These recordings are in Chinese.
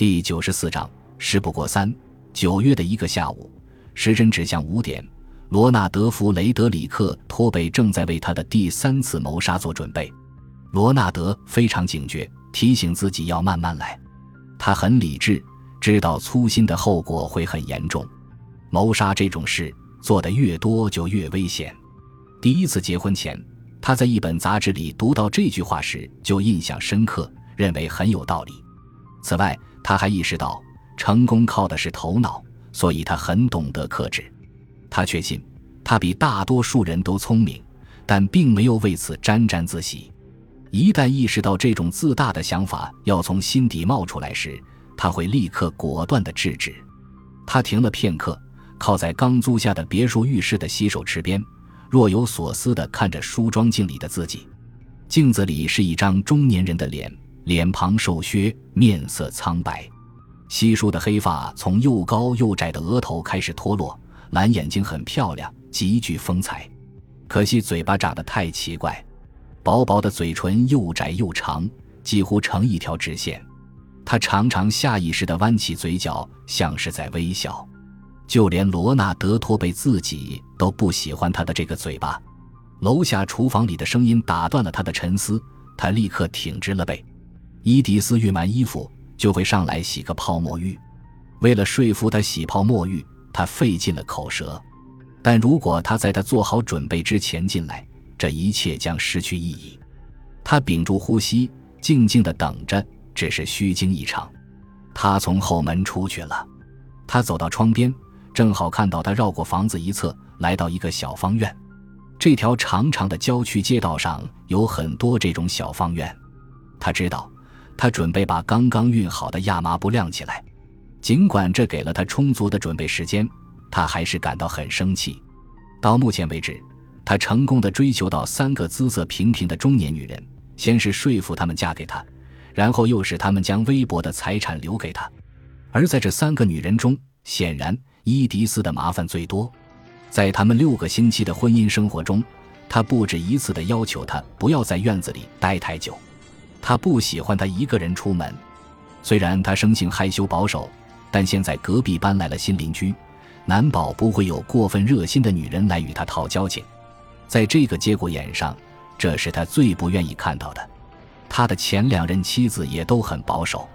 第九十四章，事不过三。九月的一个下午，时针指向五点，罗纳德·弗雷德里克·托贝正在为他的第三次谋杀做准备。罗纳德非常警觉，提醒自己要慢慢来。他很理智，知道粗心的后果会很严重。谋杀这种事做得越多就越危险。第一次结婚前，他在一本杂志里读到这句话时就印象深刻，认为很有道理。此外，他还意识到，成功靠的是头脑，所以他很懂得克制。他确信，他比大多数人都聪明，但并没有为此沾沾自喜。一旦意识到这种自大的想法要从心底冒出来时，他会立刻果断地制止。他停了片刻，靠在刚租下的别墅浴室的洗手池边，若有所思地看着梳妆镜里的自己。镜子里是一张中年人的脸。脸庞瘦削，面色苍白，稀疏的黑发从又高又窄的额头开始脱落，蓝眼睛很漂亮，极具风采。可惜嘴巴长得太奇怪，薄薄的嘴唇又窄又长，几乎成一条直线。他常常下意识地弯起嘴角，像是在微笑。就连罗纳德·托贝自己都不喜欢他的这个嘴巴。楼下厨房里的声音打断了他的沉思，他立刻挺直了背。伊迪丝熨完衣服就会上来洗个泡沫浴，为了说服他洗泡沫浴，他费尽了口舌。但如果他在他做好准备之前进来，这一切将失去意义。他屏住呼吸，静静地等着，只是虚惊一场。他从后门出去了。他走到窗边，正好看到他绕过房子一侧，来到一个小方院。这条长长的郊区街道上有很多这种小方院。他知道。他准备把刚刚熨好的亚麻布晾起来，尽管这给了他充足的准备时间，他还是感到很生气。到目前为止，他成功的追求到三个姿色平平的中年女人，先是说服她们嫁给他，然后又使她们将微薄的财产留给他。而在这三个女人中，显然伊迪丝的麻烦最多。在他们六个星期的婚姻生活中，他不止一次的要求她不要在院子里待太久。他不喜欢他一个人出门，虽然他生性害羞保守，但现在隔壁搬来了新邻居，难保不会有过分热心的女人来与他套交情。在这个节骨眼上，这是他最不愿意看到的。他的前两任妻子也都很保守，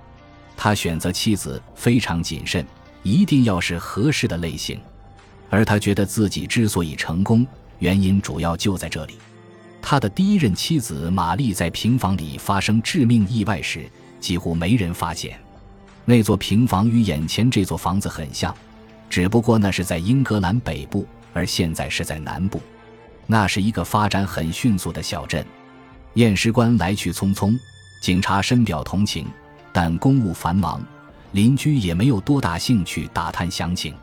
他选择妻子非常谨慎，一定要是合适的类型。而他觉得自己之所以成功，原因主要就在这里。他的第一任妻子玛丽在平房里发生致命意外时，几乎没人发现。那座平房与眼前这座房子很像，只不过那是在英格兰北部，而现在是在南部。那是一个发展很迅速的小镇，验尸官来去匆匆，警察深表同情，但公务繁忙，邻居也没有多大兴趣打探详情。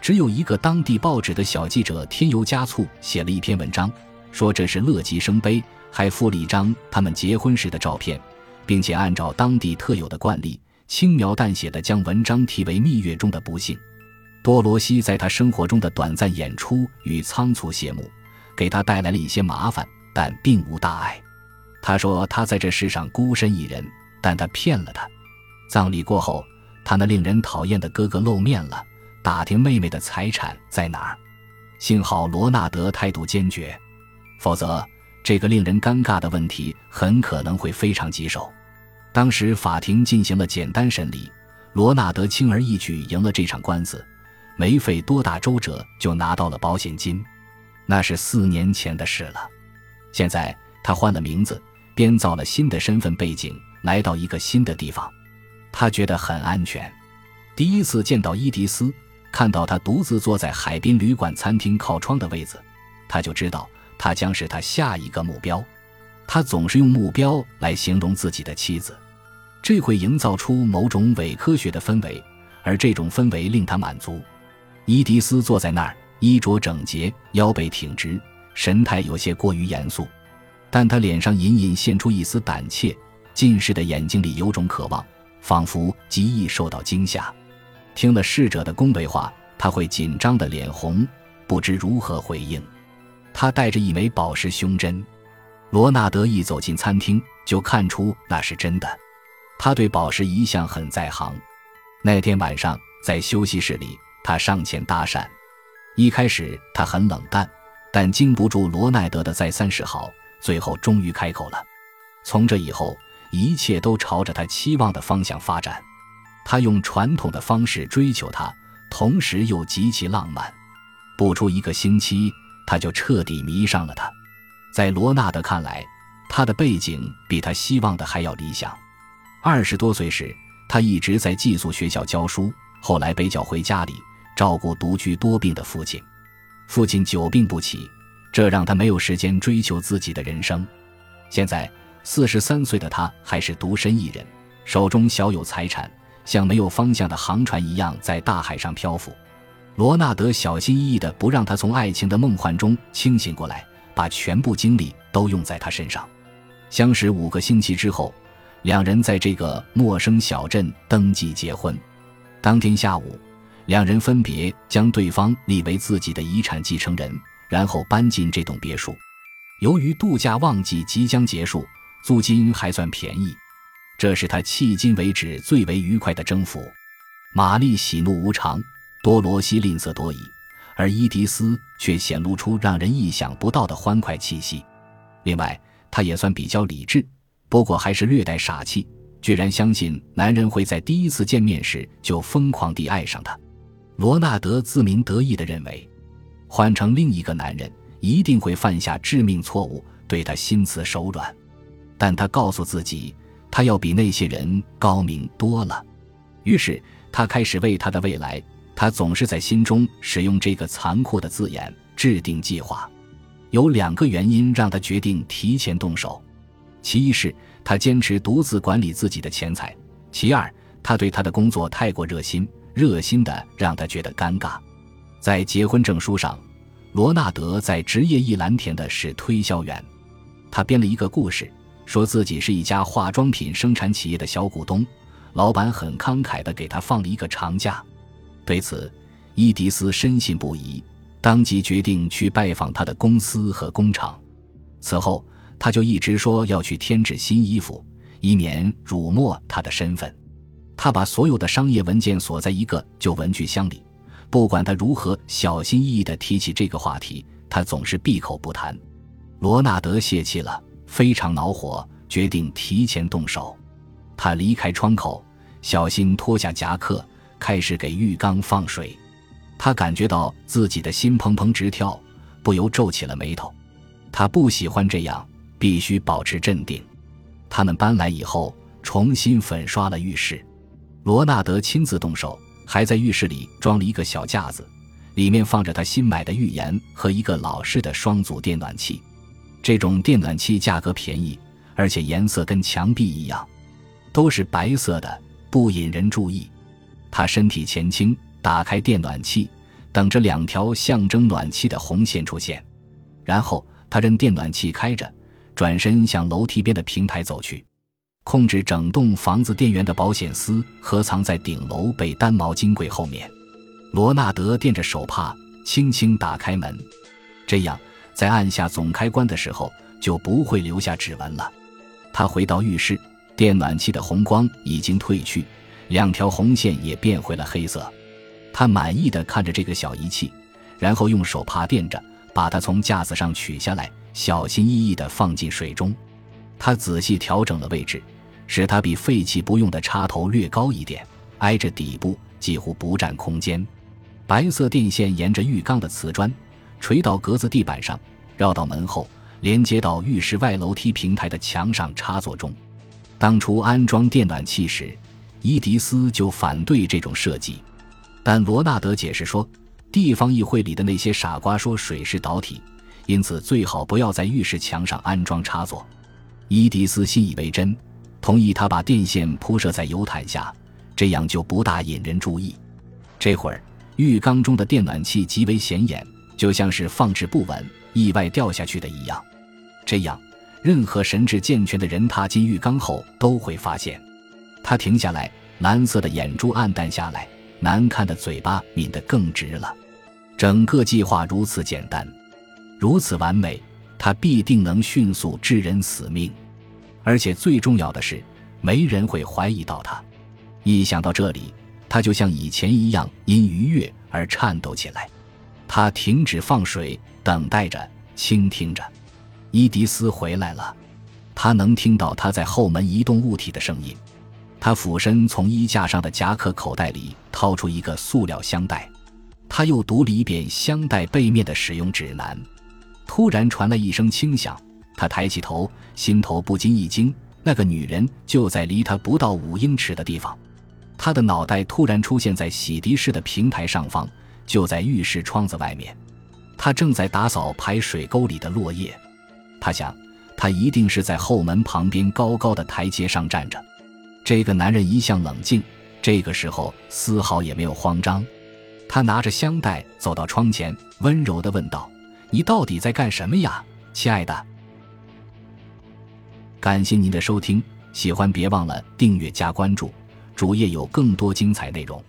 只有一个当地报纸的小记者添油加醋写了一篇文章。说这是乐极生悲，还附了一张他们结婚时的照片，并且按照当地特有的惯例，轻描淡写的将文章题为《蜜月中的不幸》。多罗西在他生活中的短暂演出与仓促谢幕，给他带来了一些麻烦，但并无大碍。他说他在这世上孤身一人，但他骗了他。葬礼过后，他那令人讨厌的哥哥露面了，打听妹妹的财产在哪儿。幸好罗纳德态度坚决。否则，这个令人尴尬的问题很可能会非常棘手。当时法庭进行了简单审理，罗纳德轻而易举赢了这场官司，没费多大周折就拿到了保险金。那是四年前的事了。现在他换了名字，编造了新的身份背景，来到一个新的地方，他觉得很安全。第一次见到伊迪丝，看到他独自坐在海滨旅馆餐厅靠窗的位子，他就知道。他将是他下一个目标，他总是用目标来形容自己的妻子，这会营造出某种伪科学的氛围，而这种氛围令他满足。伊迪丝坐在那儿，衣着整洁，腰背挺直，神态有些过于严肃，但他脸上隐隐现出一丝胆怯，近视的眼睛里有种渴望，仿佛极易受到惊吓。听了逝者的恭维话，他会紧张的脸红，不知如何回应。他带着一枚宝石胸针，罗纳德一走进餐厅就看出那是真的。他对宝石一向很在行，那天晚上在休息室里，他上前搭讪。一开始他很冷淡，但经不住罗奈德的再三示好，最后终于开口了。从这以后，一切都朝着他期望的方向发展。他用传统的方式追求她，同时又极其浪漫。不出一个星期，他就彻底迷上了他。在罗纳德看来，他的背景比他希望的还要理想。二十多岁时，他一直在寄宿学校教书，后来被叫回家里照顾独居多病的父亲。父亲久病不起，这让他没有时间追求自己的人生。现在四十三岁的他还是独身一人，手中小有财产，像没有方向的航船一样在大海上漂浮。罗纳德小心翼翼地不让他从爱情的梦幻中清醒过来。把全部精力都用在他身上。相识五个星期之后，两人在这个陌生小镇登记结婚。当天下午，两人分别将对方立为自己的遗产继承人，然后搬进这栋别墅。由于度假旺季即将结束，租金还算便宜，这是他迄今为止最为愉快的征服。玛丽喜怒无常，多罗西吝啬多疑。而伊迪丝却显露出让人意想不到的欢快气息。另外，他也算比较理智，不过还是略带傻气，居然相信男人会在第一次见面时就疯狂地爱上他。罗纳德自鸣得意地认为，换成另一个男人一定会犯下致命错误，对他心慈手软。但他告诉自己，他要比那些人高明多了。于是，他开始为他的未来。他总是在心中使用这个残酷的字眼，制定计划。有两个原因让他决定提前动手：其一是他坚持独自管理自己的钱财；其二，他对他的工作太过热心，热心的让他觉得尴尬。在结婚证书上，罗纳德在职业一栏填的是推销员。他编了一个故事，说自己是一家化妆品生产企业的小股东，老板很慷慨地给他放了一个长假。对此，伊迪丝深信不疑，当即决定去拜访他的公司和工厂。此后，他就一直说要去添置新衣服，以免辱没他的身份。他把所有的商业文件锁在一个旧文具箱里，不管他如何小心翼翼地提起这个话题，他总是闭口不谈。罗纳德泄气了，非常恼火，决定提前动手。他离开窗口，小心脱下夹克。开始给浴缸放水，他感觉到自己的心砰砰直跳，不由皱起了眉头。他不喜欢这样，必须保持镇定。他们搬来以后，重新粉刷了浴室。罗纳德亲自动手，还在浴室里装了一个小架子，里面放着他新买的浴盐和一个老式的双组电暖器。这种电暖器价格便宜，而且颜色跟墙壁一样，都是白色的，不引人注意。他身体前倾，打开电暖器，等着两条象征暖气的红线出现。然后他任电暖器开着，转身向楼梯边的平台走去。控制整栋房子电源的保险丝合藏在顶楼被单毛巾柜后面。罗纳德垫着手帕，轻轻打开门，这样在按下总开关的时候就不会留下指纹了。他回到浴室，电暖器的红光已经褪去。两条红线也变回了黑色，他满意的看着这个小仪器，然后用手帕垫着，把它从架子上取下来，小心翼翼的放进水中。他仔细调整了位置，使它比废弃不用的插头略高一点，挨着底部，几乎不占空间。白色电线沿着浴缸的瓷砖垂到格子地板上，绕到门后，连接到浴室外楼梯平台的墙上插座中。当初安装电暖器时。伊迪丝就反对这种设计，但罗纳德解释说，地方议会里的那些傻瓜说水是导体，因此最好不要在浴室墙上安装插座。伊迪丝信以为真，同意他把电线铺设在油毯下，这样就不大引人注意。这会儿浴缸中的电暖器极为显眼，就像是放置不稳、意外掉下去的一样。这样，任何神智健全的人踏进浴缸后都会发现。他停下来，蓝色的眼珠暗淡下来，难看的嘴巴抿得更直了。整个计划如此简单，如此完美，他必定能迅速致人死命。而且最重要的是，没人会怀疑到他。一想到这里，他就像以前一样因愉悦而颤抖起来。他停止放水，等待着，倾听着。伊迪丝回来了，他能听到他在后门移动物体的声音。他俯身从衣架上的夹克口袋里掏出一个塑料箱袋，他又读了一遍箱袋背面的使用指南。突然传来一声轻响，他抬起头，心头不禁一惊。那个女人就在离他不到五英尺的地方，他的脑袋突然出现在洗涤室的平台上方，就在浴室窗子外面。他正在打扫排水沟里的落叶。他想，他一定是在后门旁边高高的台阶上站着。这个男人一向冷静，这个时候丝毫也没有慌张。他拿着香袋走到窗前，温柔的问道：“你到底在干什么呀，亲爱的？”感谢您的收听，喜欢别忘了订阅加关注，主页有更多精彩内容。